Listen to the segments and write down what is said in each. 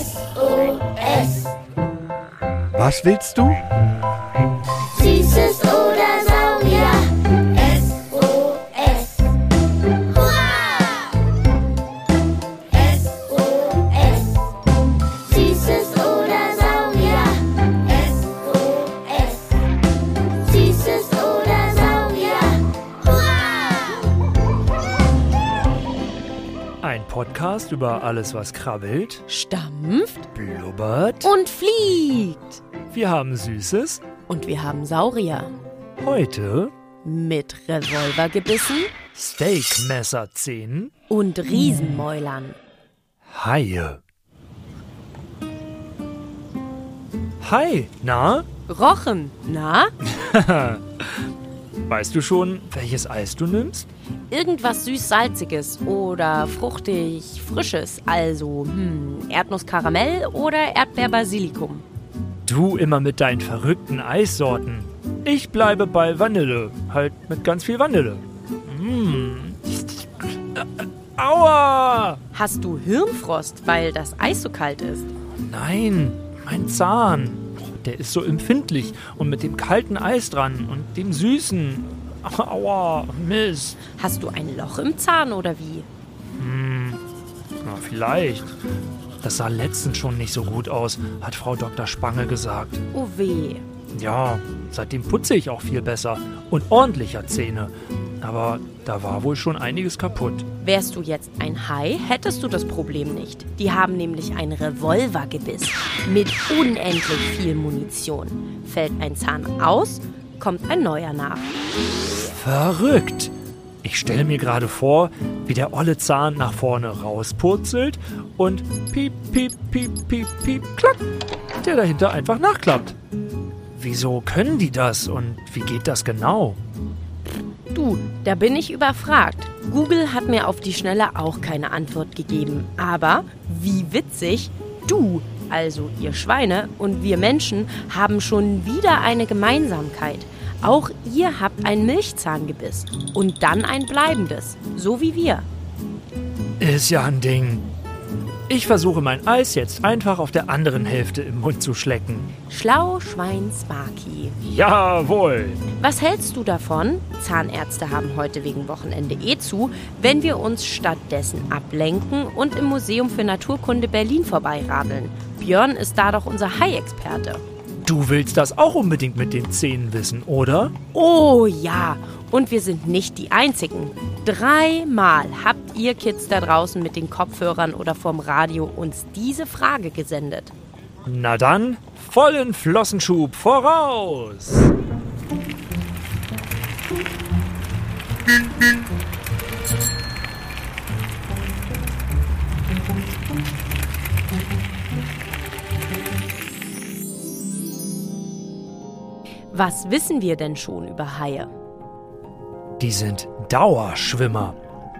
SOS. Was willst du? Ein Podcast über alles, was krabbelt, stampft blubbert. und fliegt. Wir haben Süßes. Und wir haben Saurier Heute mit Revolvergebissen Steakmesserzähnen, und Riesenmäulern. Haie. Hi, na? Rochen, na? Weißt du schon, welches Eis du nimmst? Irgendwas süß-salziges oder fruchtig-frisches, also hm, Erdnuss-Karamell oder Erdbeer-Basilikum. Du immer mit deinen verrückten Eissorten. Ich bleibe bei Vanille, halt mit ganz viel Vanille. Mm. Äh, Aua! Hast du Hirnfrost, weil das Eis so kalt ist? Nein, mein Zahn. Der ist so empfindlich und mit dem kalten Eis dran und dem süßen. Aua, Mist. Hast du ein Loch im Zahn oder wie? Na, vielleicht. Das sah letztens schon nicht so gut aus, hat Frau Dr. Spange gesagt. Oh weh. Ja, seitdem putze ich auch viel besser und ordentlicher Zähne. Aber da war wohl schon einiges kaputt. Wärst du jetzt ein Hai, hättest du das Problem nicht. Die haben nämlich ein Revolvergebiss mit unendlich viel Munition. Fällt ein Zahn aus, kommt ein neuer nach. Verrückt! Ich stelle mir gerade vor, wie der olle Zahn nach vorne rauspurzelt und piep, piep, piep, piep, piep, klack, der dahinter einfach nachklappt. Wieso können die das und wie geht das genau? Du, da bin ich überfragt. Google hat mir auf die Schnelle auch keine Antwort gegeben. Aber wie witzig, du, also ihr Schweine und wir Menschen haben schon wieder eine Gemeinsamkeit. Auch ihr habt ein Milchzahngebiss und dann ein bleibendes, so wie wir. Ist ja ein Ding. Ich versuche mein Eis jetzt einfach auf der anderen Hälfte im Mund zu schlecken. Schlau Schwein Sparky. Jawohl! Was hältst du davon? Zahnärzte haben heute wegen Wochenende eh zu, wenn wir uns stattdessen ablenken und im Museum für Naturkunde Berlin vorbeiradeln. Björn ist da doch unser Hai-Experte. Du willst das auch unbedingt mit den Zähnen wissen, oder? Oh ja, und wir sind nicht die Einzigen. Dreimal habt ihr Kids da draußen mit den Kopfhörern oder vom Radio uns diese Frage gesendet. Na dann, vollen Flossenschub voraus! Was wissen wir denn schon über Haie? Die sind Dauerschwimmer.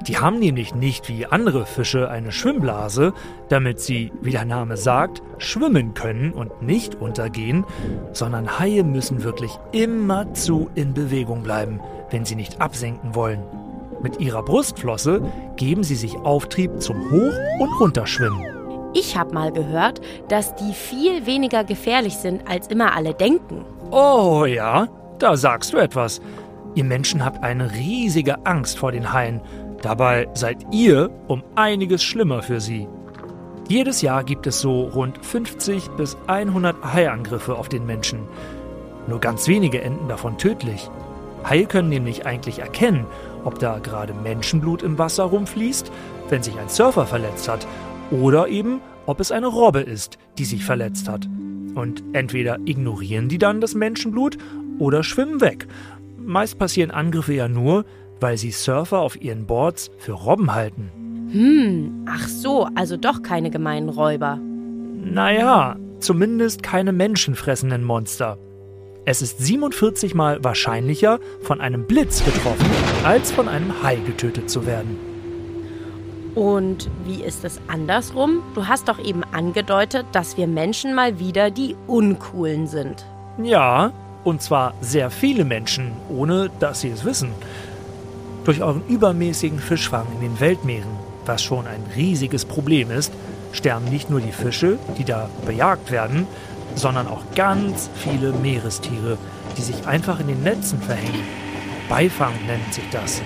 Die haben nämlich nicht wie andere Fische eine Schwimmblase, damit sie, wie der Name sagt, schwimmen können und nicht untergehen, sondern Haie müssen wirklich immerzu in Bewegung bleiben, wenn sie nicht absenken wollen. Mit ihrer Brustflosse geben sie sich Auftrieb zum Hoch- und Runterschwimmen. Ich habe mal gehört, dass die viel weniger gefährlich sind, als immer alle denken. Oh ja, da sagst du etwas. Ihr Menschen habt eine riesige Angst vor den Haien. Dabei seid ihr um einiges schlimmer für sie. Jedes Jahr gibt es so rund 50 bis 100 Haiangriffe auf den Menschen. Nur ganz wenige enden davon tödlich. Haie können nämlich eigentlich erkennen, ob da gerade Menschenblut im Wasser rumfließt, wenn sich ein Surfer verletzt hat, oder eben, ob es eine Robbe ist, die sich verletzt hat. Und entweder ignorieren die dann das Menschenblut oder schwimmen weg. Meist passieren Angriffe ja nur, weil sie Surfer auf ihren Boards für Robben halten. Hm, ach so, also doch keine gemeinen Räuber. Naja, zumindest keine menschenfressenden Monster. Es ist 47 Mal wahrscheinlicher, von einem Blitz getroffen, als von einem Hai getötet zu werden. Und wie ist es andersrum? Du hast doch eben angedeutet, dass wir Menschen mal wieder die Uncoolen sind. Ja, und zwar sehr viele Menschen, ohne dass sie es wissen. Durch euren übermäßigen Fischfang in den Weltmeeren, was schon ein riesiges Problem ist, sterben nicht nur die Fische, die da bejagt werden, sondern auch ganz viele Meerestiere, die sich einfach in den Netzen verhängen. Beifang nennt sich das.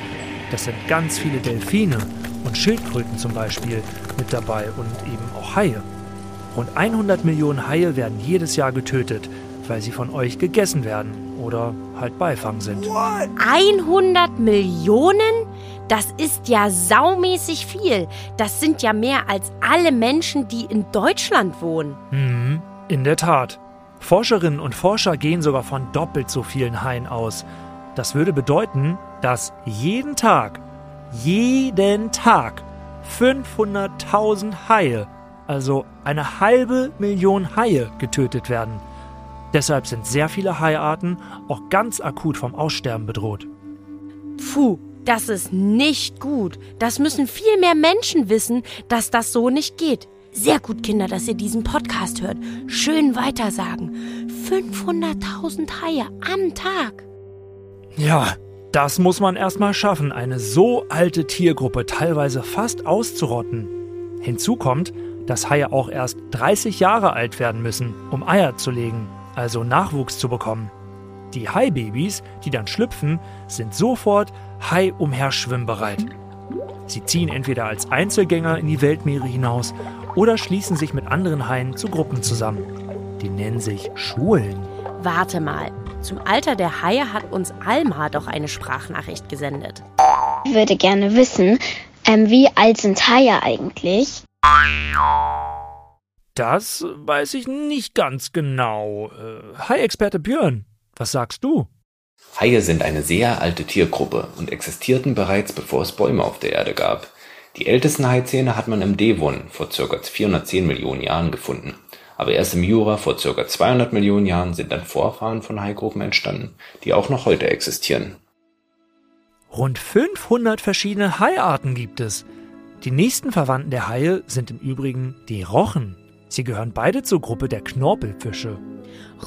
Das sind ganz viele Delfine und Schildkröten zum Beispiel mit dabei und eben auch Haie. Rund 100 Millionen Haie werden jedes Jahr getötet, weil sie von euch gegessen werden oder halt Beifang sind. 100 Millionen? Das ist ja saumäßig viel. Das sind ja mehr als alle Menschen, die in Deutschland wohnen. Mhm, in der Tat. Forscherinnen und Forscher gehen sogar von doppelt so vielen Haien aus. Das würde bedeuten, dass jeden Tag, jeden Tag 500.000 Haie, also eine halbe Million Haie, getötet werden. Deshalb sind sehr viele Haiarten auch ganz akut vom Aussterben bedroht. Puh, das ist nicht gut. Das müssen viel mehr Menschen wissen, dass das so nicht geht. Sehr gut, Kinder, dass ihr diesen Podcast hört. Schön weitersagen. 500.000 Haie am Tag. Ja, das muss man erstmal schaffen, eine so alte Tiergruppe teilweise fast auszurotten. Hinzu kommt, dass Haie auch erst 30 Jahre alt werden müssen, um Eier zu legen, also Nachwuchs zu bekommen. Die Haibabys, die dann schlüpfen, sind sofort Hai-umherschwimmbereit. Sie ziehen entweder als Einzelgänger in die Weltmeere hinaus oder schließen sich mit anderen Haien zu Gruppen zusammen. Die nennen sich Schulen. Warte mal. Zum Alter der Haie hat uns Alma doch eine Sprachnachricht gesendet. Ich würde gerne wissen, ähm, wie alt sind Haie eigentlich? Das weiß ich nicht ganz genau. Äh, Hai-Experte Björn, was sagst du? Haie sind eine sehr alte Tiergruppe und existierten bereits bevor es Bäume auf der Erde gab. Die ältesten Haizähne hat man im Devon vor ca. 410 Millionen Jahren gefunden. Aber erst im Jura vor ca. 200 Millionen Jahren sind dann Vorfahren von Haigruppen entstanden, die auch noch heute existieren. Rund 500 verschiedene Haiarten gibt es. Die nächsten Verwandten der Haie sind im Übrigen die Rochen. Sie gehören beide zur Gruppe der Knorpelfische.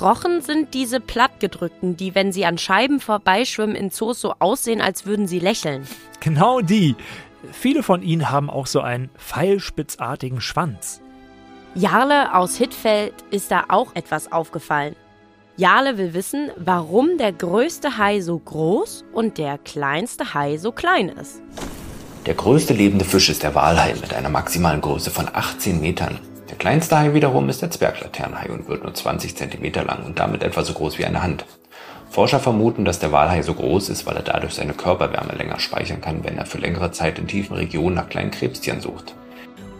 Rochen sind diese plattgedrückten, die, wenn sie an Scheiben vorbeischwimmen, in Zoos so aussehen, als würden sie lächeln. Genau die. Viele von ihnen haben auch so einen pfeilspitzartigen Schwanz. Jarle aus Hittfeld ist da auch etwas aufgefallen. Jarle will wissen, warum der größte Hai so groß und der kleinste Hai so klein ist. Der größte lebende Fisch ist der Walhai mit einer maximalen Größe von 18 Metern. Der kleinste Hai wiederum ist der Zwerglaternenhai und wird nur 20 Zentimeter lang und damit etwa so groß wie eine Hand. Forscher vermuten, dass der Walhai so groß ist, weil er dadurch seine Körperwärme länger speichern kann, wenn er für längere Zeit in tiefen Regionen nach kleinen Krebstieren sucht.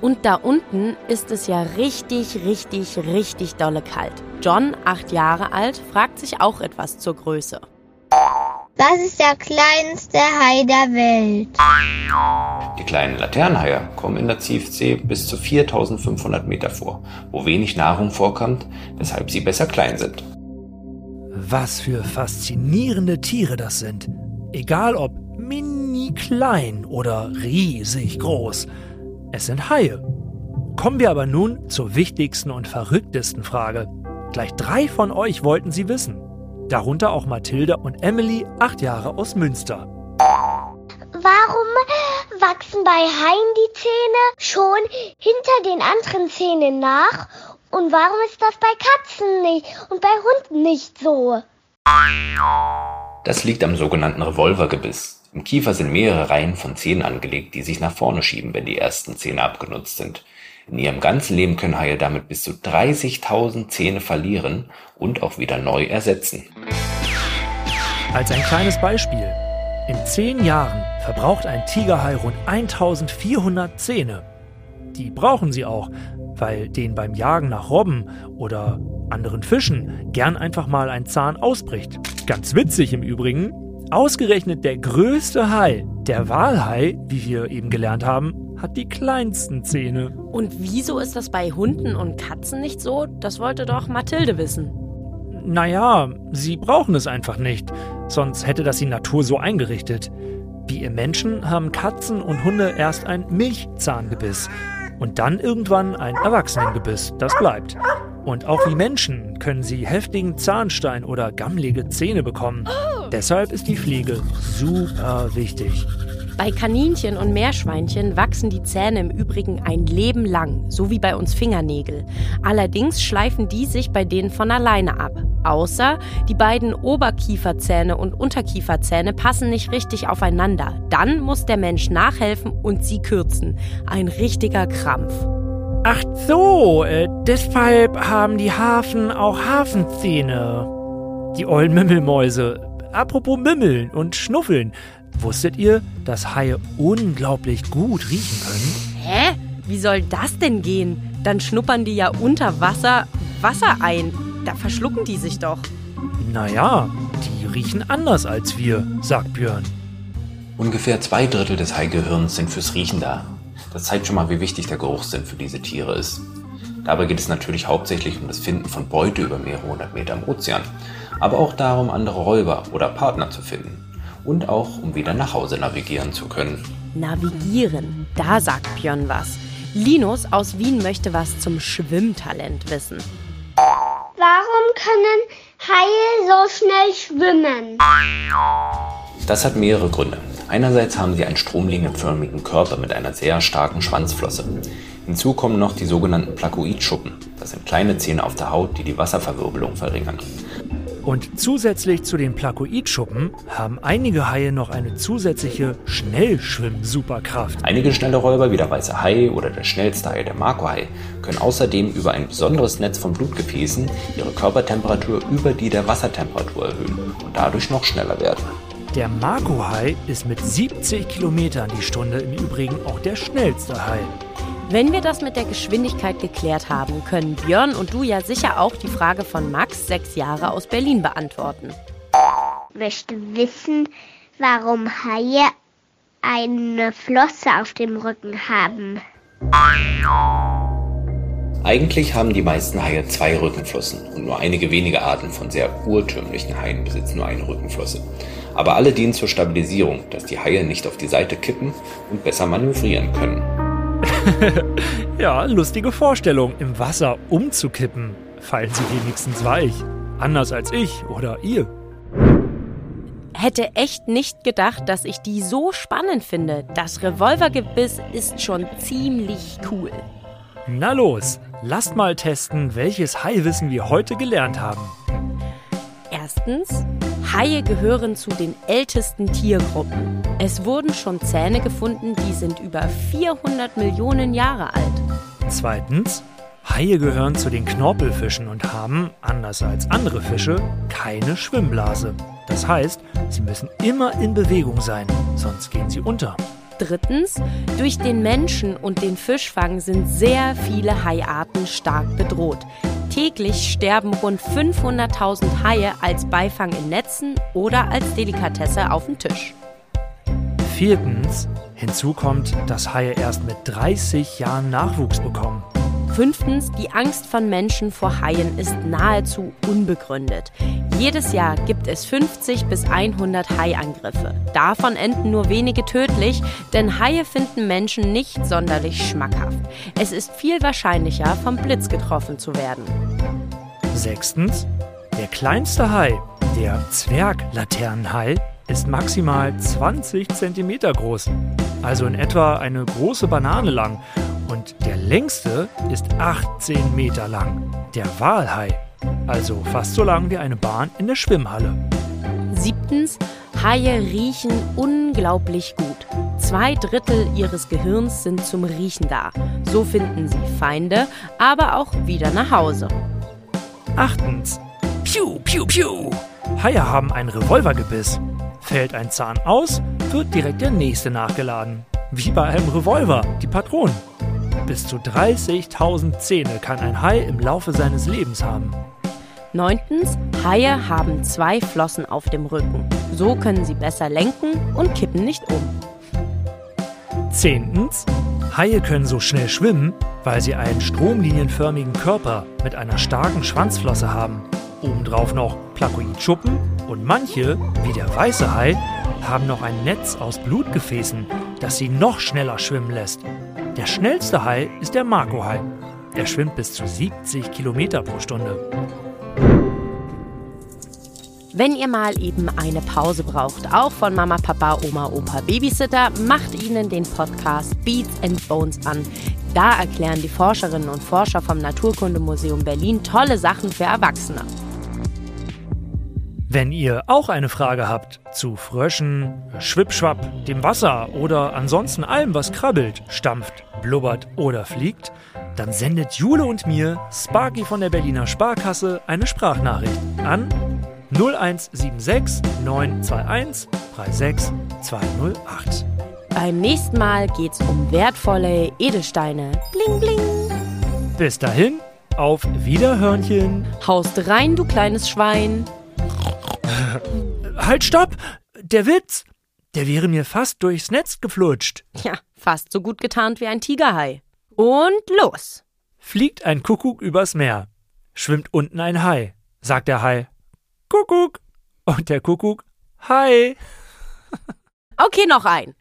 Und da unten ist es ja richtig, richtig, richtig dolle kalt. John, acht Jahre alt, fragt sich auch etwas zur Größe. Was ist der kleinste Hai der Welt? Die kleinen Laternenhaie kommen in der Tiefsee bis zu 4500 Meter vor, wo wenig Nahrung vorkommt, weshalb sie besser klein sind. Was für faszinierende Tiere das sind. Egal ob mini klein oder riesig groß. Es sind Haie. Kommen wir aber nun zur wichtigsten und verrücktesten Frage. Gleich drei von euch wollten sie wissen. Darunter auch Mathilde und Emily, acht Jahre aus Münster. Warum wachsen bei Haien die Zähne schon hinter den anderen Zähnen nach? Und warum ist das bei Katzen nicht und bei Hunden nicht so? Das liegt am sogenannten Revolvergebiss. Im Kiefer sind mehrere Reihen von Zähnen angelegt, die sich nach vorne schieben, wenn die ersten Zähne abgenutzt sind. In ihrem ganzen Leben können Haie damit bis zu 30.000 Zähne verlieren und auch wieder neu ersetzen. Als ein kleines Beispiel. In zehn Jahren verbraucht ein Tigerhai rund 1400 Zähne. Die brauchen sie auch, weil denen beim Jagen nach Robben oder anderen Fischen gern einfach mal ein Zahn ausbricht. Ganz witzig im Übrigen. Ausgerechnet der größte Hai, der Walhai, wie wir eben gelernt haben, hat die kleinsten Zähne. Und wieso ist das bei Hunden und Katzen nicht so? Das wollte doch Mathilde wissen. Naja, sie brauchen es einfach nicht, sonst hätte das die Natur so eingerichtet. Wie ihr Menschen haben Katzen und Hunde erst ein Milchzahngebiss und dann irgendwann ein Erwachsenengebiss, das bleibt. Und auch wie Menschen können sie heftigen Zahnstein oder gammlige Zähne bekommen. Deshalb ist die Pflege super wichtig. Bei Kaninchen und Meerschweinchen wachsen die Zähne im Übrigen ein Leben lang, so wie bei uns Fingernägel. Allerdings schleifen die sich bei denen von alleine ab. Außer die beiden Oberkieferzähne und Unterkieferzähne passen nicht richtig aufeinander. Dann muss der Mensch nachhelfen und sie kürzen. Ein richtiger Krampf. Ach so, äh, deshalb haben die Hafen auch Hafenzähne. Die ollen Mimmelmäuse. Apropos Mimmeln und Schnuffeln. Wusstet ihr, dass Haie unglaublich gut riechen können? Hä? Wie soll das denn gehen? Dann schnuppern die ja unter Wasser Wasser ein. Da verschlucken die sich doch. Naja, die riechen anders als wir, sagt Björn. Ungefähr zwei Drittel des Haigehirns sind fürs Riechen da. Das zeigt schon mal, wie wichtig der Geruchssinn für diese Tiere ist. Dabei geht es natürlich hauptsächlich um das Finden von Beute über mehrere hundert Meter im Ozean, aber auch darum, andere Räuber oder Partner zu finden und auch um wieder nach Hause navigieren zu können. Navigieren, da sagt Björn was. Linus aus Wien möchte was zum Schwimmtalent wissen. Warum können Haie so schnell schwimmen? Das hat mehrere Gründe. Einerseits haben sie einen stromlinienförmigen Körper mit einer sehr starken Schwanzflosse. Hinzu kommen noch die sogenannten Plakoidschuppen. Das sind kleine Zähne auf der Haut, die die Wasserverwirbelung verringern. Und zusätzlich zu den Plakoidschuppen haben einige Haie noch eine zusätzliche Schnellschwimm-Superkraft. Einige schnelle Räuber wie der weiße Hai oder der schnellste Hai, der Makohai, können außerdem über ein besonderes Netz von Blutgefäßen ihre Körpertemperatur über die der Wassertemperatur erhöhen und dadurch noch schneller werden. Der Makohai ist mit 70 Kilometern die Stunde im Übrigen auch der schnellste Hai. Wenn wir das mit der Geschwindigkeit geklärt haben, können Björn und du ja sicher auch die Frage von Max, sechs Jahre aus Berlin, beantworten. Ich möchte wissen, warum Haie eine Flosse auf dem Rücken haben. Eigentlich haben die meisten Haie zwei Rückenflossen und nur einige wenige Arten von sehr urtümlichen Haien besitzen nur eine Rückenflosse. Aber alle dienen zur Stabilisierung, dass die Haie nicht auf die Seite kippen und besser manövrieren können. ja, lustige Vorstellung, im Wasser umzukippen. Fallen sie wenigstens weich. Anders als ich oder ihr. Hätte echt nicht gedacht, dass ich die so spannend finde. Das Revolvergebiss ist schon ziemlich cool. Na los, lasst mal testen, welches Haiwissen wir heute gelernt haben. Erstens, Haie gehören zu den ältesten Tiergruppen. Es wurden schon Zähne gefunden, die sind über 400 Millionen Jahre alt. Zweitens, Haie gehören zu den Knorpelfischen und haben, anders als andere Fische, keine Schwimmblase. Das heißt, sie müssen immer in Bewegung sein, sonst gehen sie unter. Drittens, durch den Menschen und den Fischfang sind sehr viele Haiarten stark bedroht. Täglich sterben rund 500.000 Haie als Beifang in Netzen oder als Delikatesse auf dem Tisch. Viertens, hinzu kommt, dass Haie erst mit 30 Jahren Nachwuchs bekommen. Fünftens, die Angst von Menschen vor Haien ist nahezu unbegründet. Jedes Jahr gibt es 50 bis 100 Haiangriffe. Davon enden nur wenige tödlich, denn Haie finden Menschen nicht sonderlich schmackhaft. Es ist viel wahrscheinlicher, vom Blitz getroffen zu werden. Sechstens, der kleinste Hai, der Zwerglaternenhai, ist maximal 20 cm groß, also in etwa eine große Banane lang. Und der längste ist 18 Meter lang, der Walhai also fast so lang wie eine Bahn in der Schwimmhalle. Siebtens, Haie riechen unglaublich gut. Zwei Drittel ihres Gehirns sind zum Riechen da. So finden sie Feinde, aber auch wieder nach Hause. Achtens, Piu, Piu, Piu. Haie haben ein Revolvergebiss. Fällt ein Zahn aus, wird direkt der nächste nachgeladen. Wie bei einem Revolver, die Patronen. Bis zu 30.000 Zähne kann ein Hai im Laufe seines Lebens haben. Neuntens, Haie haben zwei Flossen auf dem Rücken. So können sie besser lenken und kippen nicht um. Zehntens, Haie können so schnell schwimmen, weil sie einen stromlinienförmigen Körper mit einer starken Schwanzflosse haben. Obendrauf noch Plakoidschuppen und manche, wie der weiße Hai, haben noch ein Netz aus Blutgefäßen, das sie noch schneller schwimmen lässt. Der schnellste Hai ist der Makohai. Er schwimmt bis zu 70 Kilometer pro Stunde. Wenn ihr mal eben eine Pause braucht, auch von Mama, Papa, Oma, Opa, Babysitter, macht ihnen den Podcast Beats and Bones an. Da erklären die Forscherinnen und Forscher vom Naturkundemuseum Berlin tolle Sachen für Erwachsene. Wenn ihr auch eine Frage habt zu Fröschen, Schwippschwapp, dem Wasser oder ansonsten allem, was krabbelt, stampft, blubbert oder fliegt, dann sendet Jule und mir, Sparky von der Berliner Sparkasse, eine Sprachnachricht an 0176 921 36 208. Beim nächsten Mal geht's um wertvolle Edelsteine. Bling, bling. Bis dahin, auf Wiederhörnchen. Haust rein, du kleines Schwein. Halt, stopp! Der Witz! Der wäre mir fast durchs Netz geflutscht. Ja, fast so gut getarnt wie ein Tigerhai. Und los! Fliegt ein Kuckuck übers Meer. Schwimmt unten ein Hai. Sagt der Hai, Kuckuck. Und der Kuckuck, Hai. Okay, noch ein.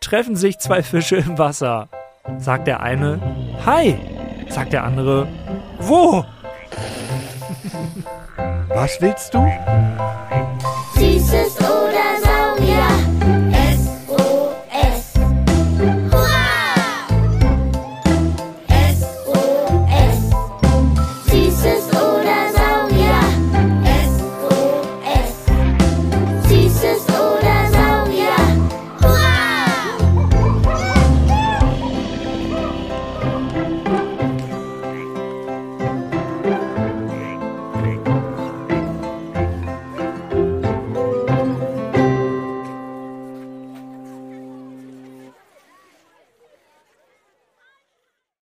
Treffen sich zwei Fische im Wasser. Sagt der eine, Hai. Sagt der andere, wo? Was willst du?